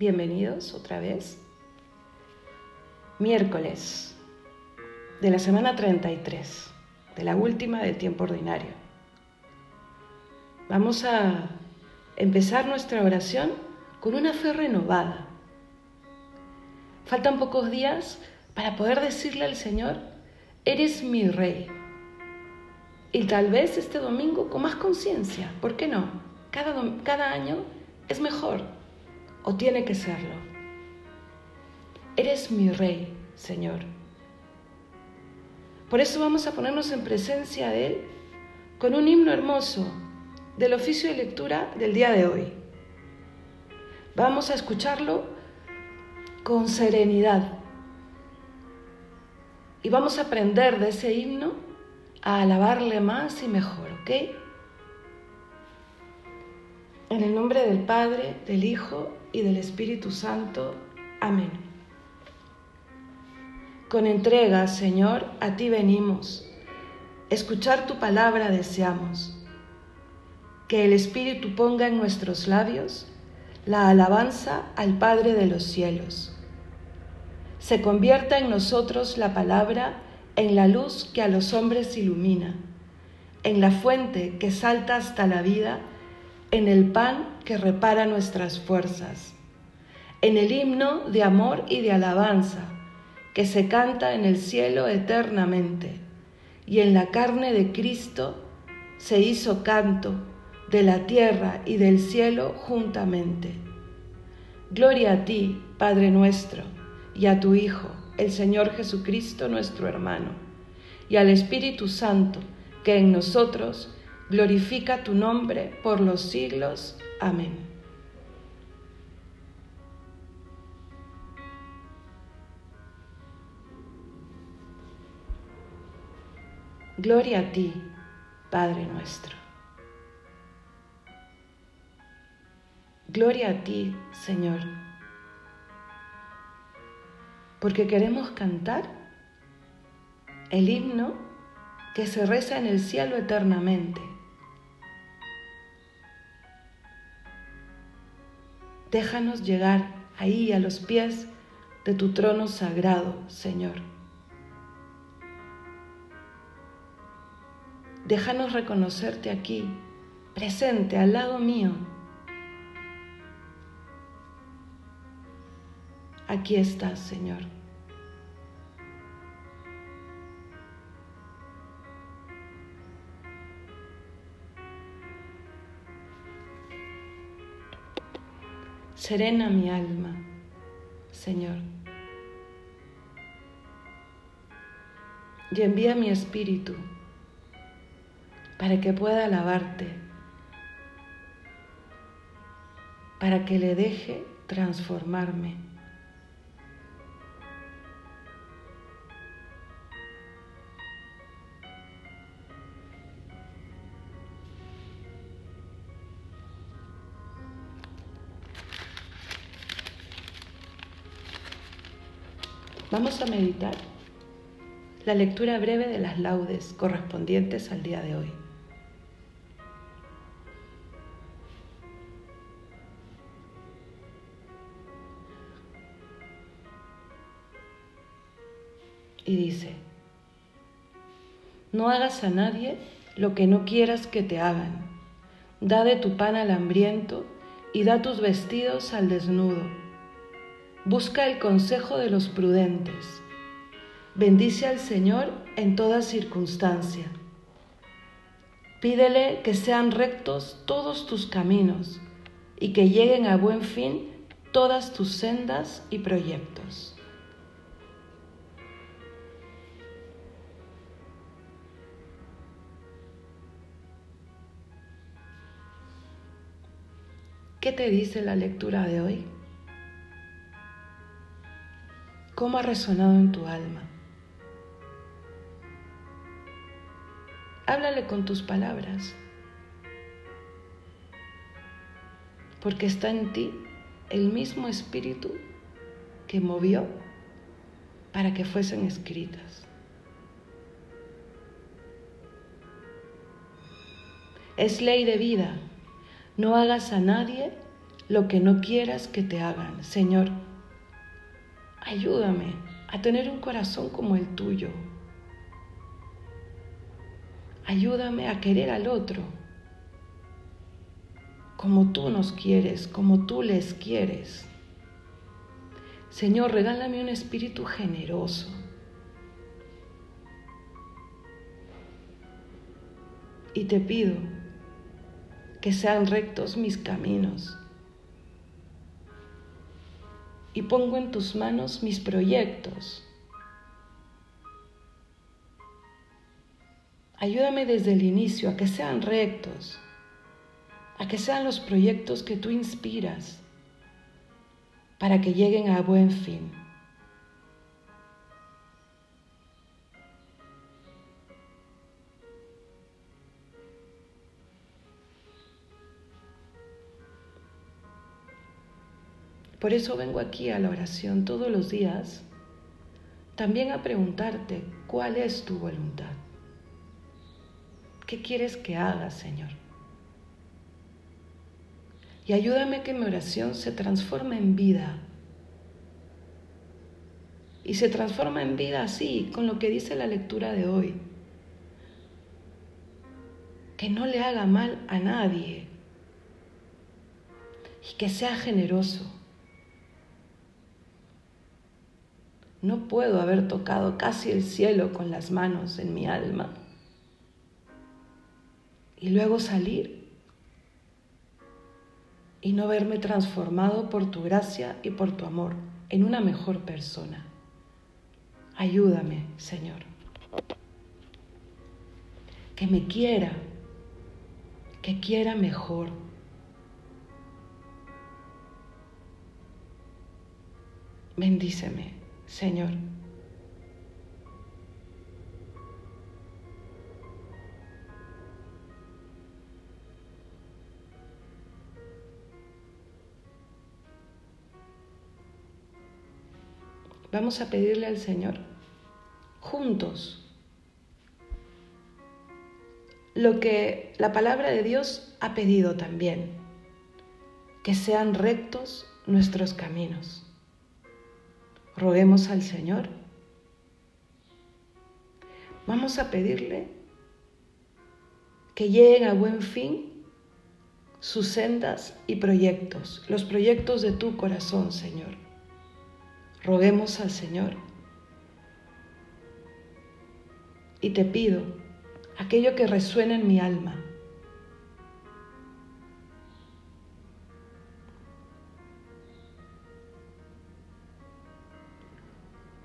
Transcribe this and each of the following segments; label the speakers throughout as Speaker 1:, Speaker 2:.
Speaker 1: Bienvenidos otra vez. Miércoles de la semana 33, de la última de tiempo ordinario. Vamos a empezar nuestra oración con una fe renovada. Faltan pocos días para poder decirle al Señor, eres mi rey. Y tal vez este domingo con más conciencia, ¿por qué no? Cada, cada año es mejor o tiene que serlo. Eres mi rey, Señor. Por eso vamos a ponernos en presencia de Él con un himno hermoso del oficio de lectura del día de hoy. Vamos a escucharlo con serenidad y vamos a aprender de ese himno a alabarle más y mejor, ¿ok? En el nombre del Padre, del Hijo y del Espíritu Santo. Amén. Con entrega, Señor, a ti venimos. Escuchar tu palabra deseamos. Que el Espíritu ponga en nuestros labios la alabanza al Padre de los cielos. Se convierta en nosotros la palabra en la luz que a los hombres ilumina, en la fuente que salta hasta la vida en el pan que repara nuestras fuerzas, en el himno de amor y de alabanza que se canta en el cielo eternamente, y en la carne de Cristo se hizo canto de la tierra y del cielo juntamente. Gloria a ti, Padre nuestro, y a tu Hijo, el Señor Jesucristo nuestro hermano, y al Espíritu Santo, que en nosotros glorifica tu nombre por los siglos. Amén. Gloria a ti, Padre nuestro. Gloria a ti, Señor, porque queremos cantar el himno que se reza en el cielo eternamente Déjanos llegar ahí a los pies de tu trono sagrado, Señor. Déjanos reconocerte aquí, presente al lado mío. Aquí estás, Señor. Serena mi alma, Señor. Y envía mi espíritu para que pueda alabarte, para que le deje transformarme. Vamos a meditar la lectura breve de las laudes correspondientes al día de hoy. Y dice, no hagas a nadie lo que no quieras que te hagan. Da de tu pan al hambriento y da tus vestidos al desnudo Busca el consejo de los prudentes. Bendice al Señor en toda circunstancia. Pídele que sean rectos todos tus caminos y que lleguen a buen fin todas tus sendas y proyectos. ¿Qué te dice la lectura de hoy? ¿Cómo ha resonado en tu alma? Háblale con tus palabras, porque está en ti el mismo espíritu que movió para que fuesen escritas. Es ley de vida, no hagas a nadie lo que no quieras que te hagan. Señor, ayúdame a tener un corazón como el tuyo. Ayúdame a querer al otro como tú nos quieres, como tú les quieres. Señor, regálame un espíritu generoso. Y te pido que sean rectos mis caminos. Y pongo en tus manos mis proyectos. Ayúdame desde el inicio a que sean rectos a que sean los proyectos que tú inspiras para que lleguen a buen fin. Por eso vengo aquí a la oración todos los días, también a preguntarte cuál es tu voluntad. ¿Qué quieres que haga, Señor? y ayúdame que mi oración se transforme en vida. Y se transforma en vida así, con lo que dice la lectura de hoy. Que no le haga mal a nadie y que sea generoso. No puedo haber tocado casi el cielo con las manos en mi alma y luego salir y no verme transformado por tu gracia y por tu amor en una mejor persona. Ayúdame, Señor. Que me quiera, que quiera mejor. Bendíceme, Señor. Vamos a pedirle al Señor juntos lo que la palabra de Dios ha pedido también, que sean rectos nuestros caminos. Roguemos al Señor. Vamos a pedirle que lleguen a buen fin sus sendas y proyectos, los proyectos de tu corazón, Señor. Roguemos al Señor. Y te pido aquello que resuena en mi alma.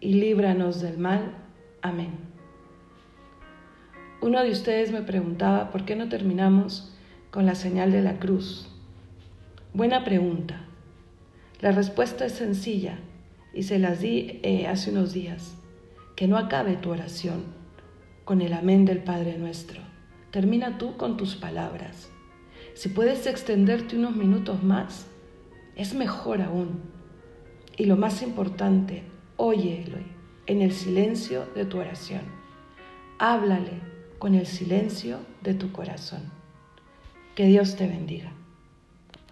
Speaker 1: y líbranos del mal. Amén. Uno de ustedes me preguntaba por qué no terminamos con la señal de la cruz. Buena pregunta. La respuesta es sencilla y se las di eh, hace unos días. Que no acabe tu oración con el amén del Padre nuestro. Termina tú con tus palabras. Si puedes extenderte unos minutos más, es mejor aún. Y lo más importante, óyelo en el silencio de tu oración. Háblale con el silencio de tu corazón. Que Dios te bendiga.